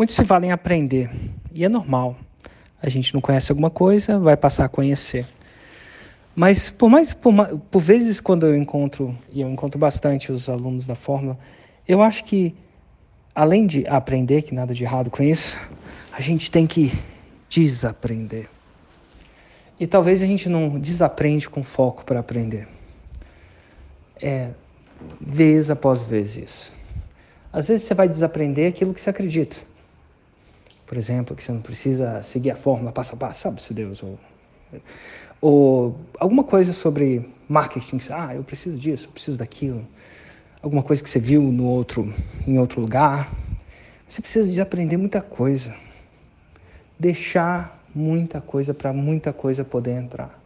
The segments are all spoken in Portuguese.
Muitos se valem aprender, e é normal. A gente não conhece alguma coisa, vai passar a conhecer. Mas por mais por, por vezes quando eu encontro e eu encontro bastante os alunos da fórmula, eu acho que além de aprender, que nada de errado com isso, a gente tem que desaprender. E talvez a gente não desaprende com foco para aprender. É vez após vez isso. Às vezes você vai desaprender aquilo que você acredita. Por exemplo, que você não precisa seguir a fórmula passo a passo, sabe-se Deus. Ou, ou alguma coisa sobre marketing, que você, ah, eu preciso disso, eu preciso daquilo. Alguma coisa que você viu no outro, em outro lugar. Você precisa desaprender muita coisa. Deixar muita coisa para muita coisa poder entrar.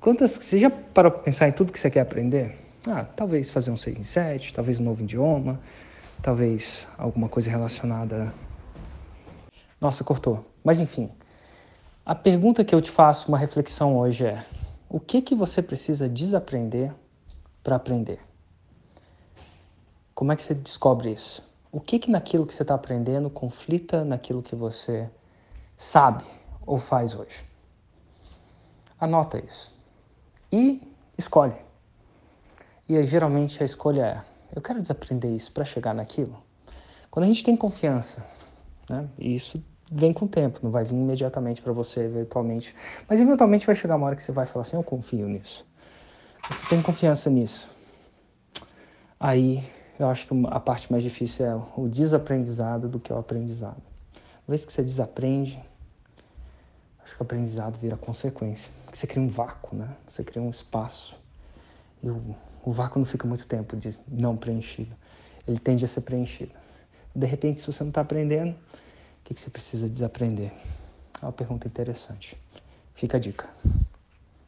Quantas, você já parou para pensar em tudo que você quer aprender? Ah, talvez fazer um 6 em 7, talvez um novo idioma, talvez alguma coisa relacionada. Nossa, cortou. Mas enfim, a pergunta que eu te faço, uma reflexão hoje é: o que que você precisa desaprender para aprender? Como é que você descobre isso? O que que naquilo que você está aprendendo conflita naquilo que você sabe ou faz hoje? Anota isso e escolhe. E aí, geralmente a escolha é: eu quero desaprender isso para chegar naquilo. Quando a gente tem confiança, né, e isso vem com o tempo, não vai vir imediatamente para você, eventualmente, mas eventualmente vai chegar uma hora que você vai falar assim: eu confio nisso. Você tem confiança nisso. Aí eu acho que a parte mais difícil é o desaprendizado do que o aprendizado. Uma vez que você desaprende, acho que o aprendizado vira consequência. Porque você cria um vácuo, né? Você cria um espaço. E o, o vácuo não fica muito tempo de não preenchido. Ele tende a ser preenchido. De repente, se você não está aprendendo, o que, que você precisa desaprender? É uma pergunta interessante. Fica a dica.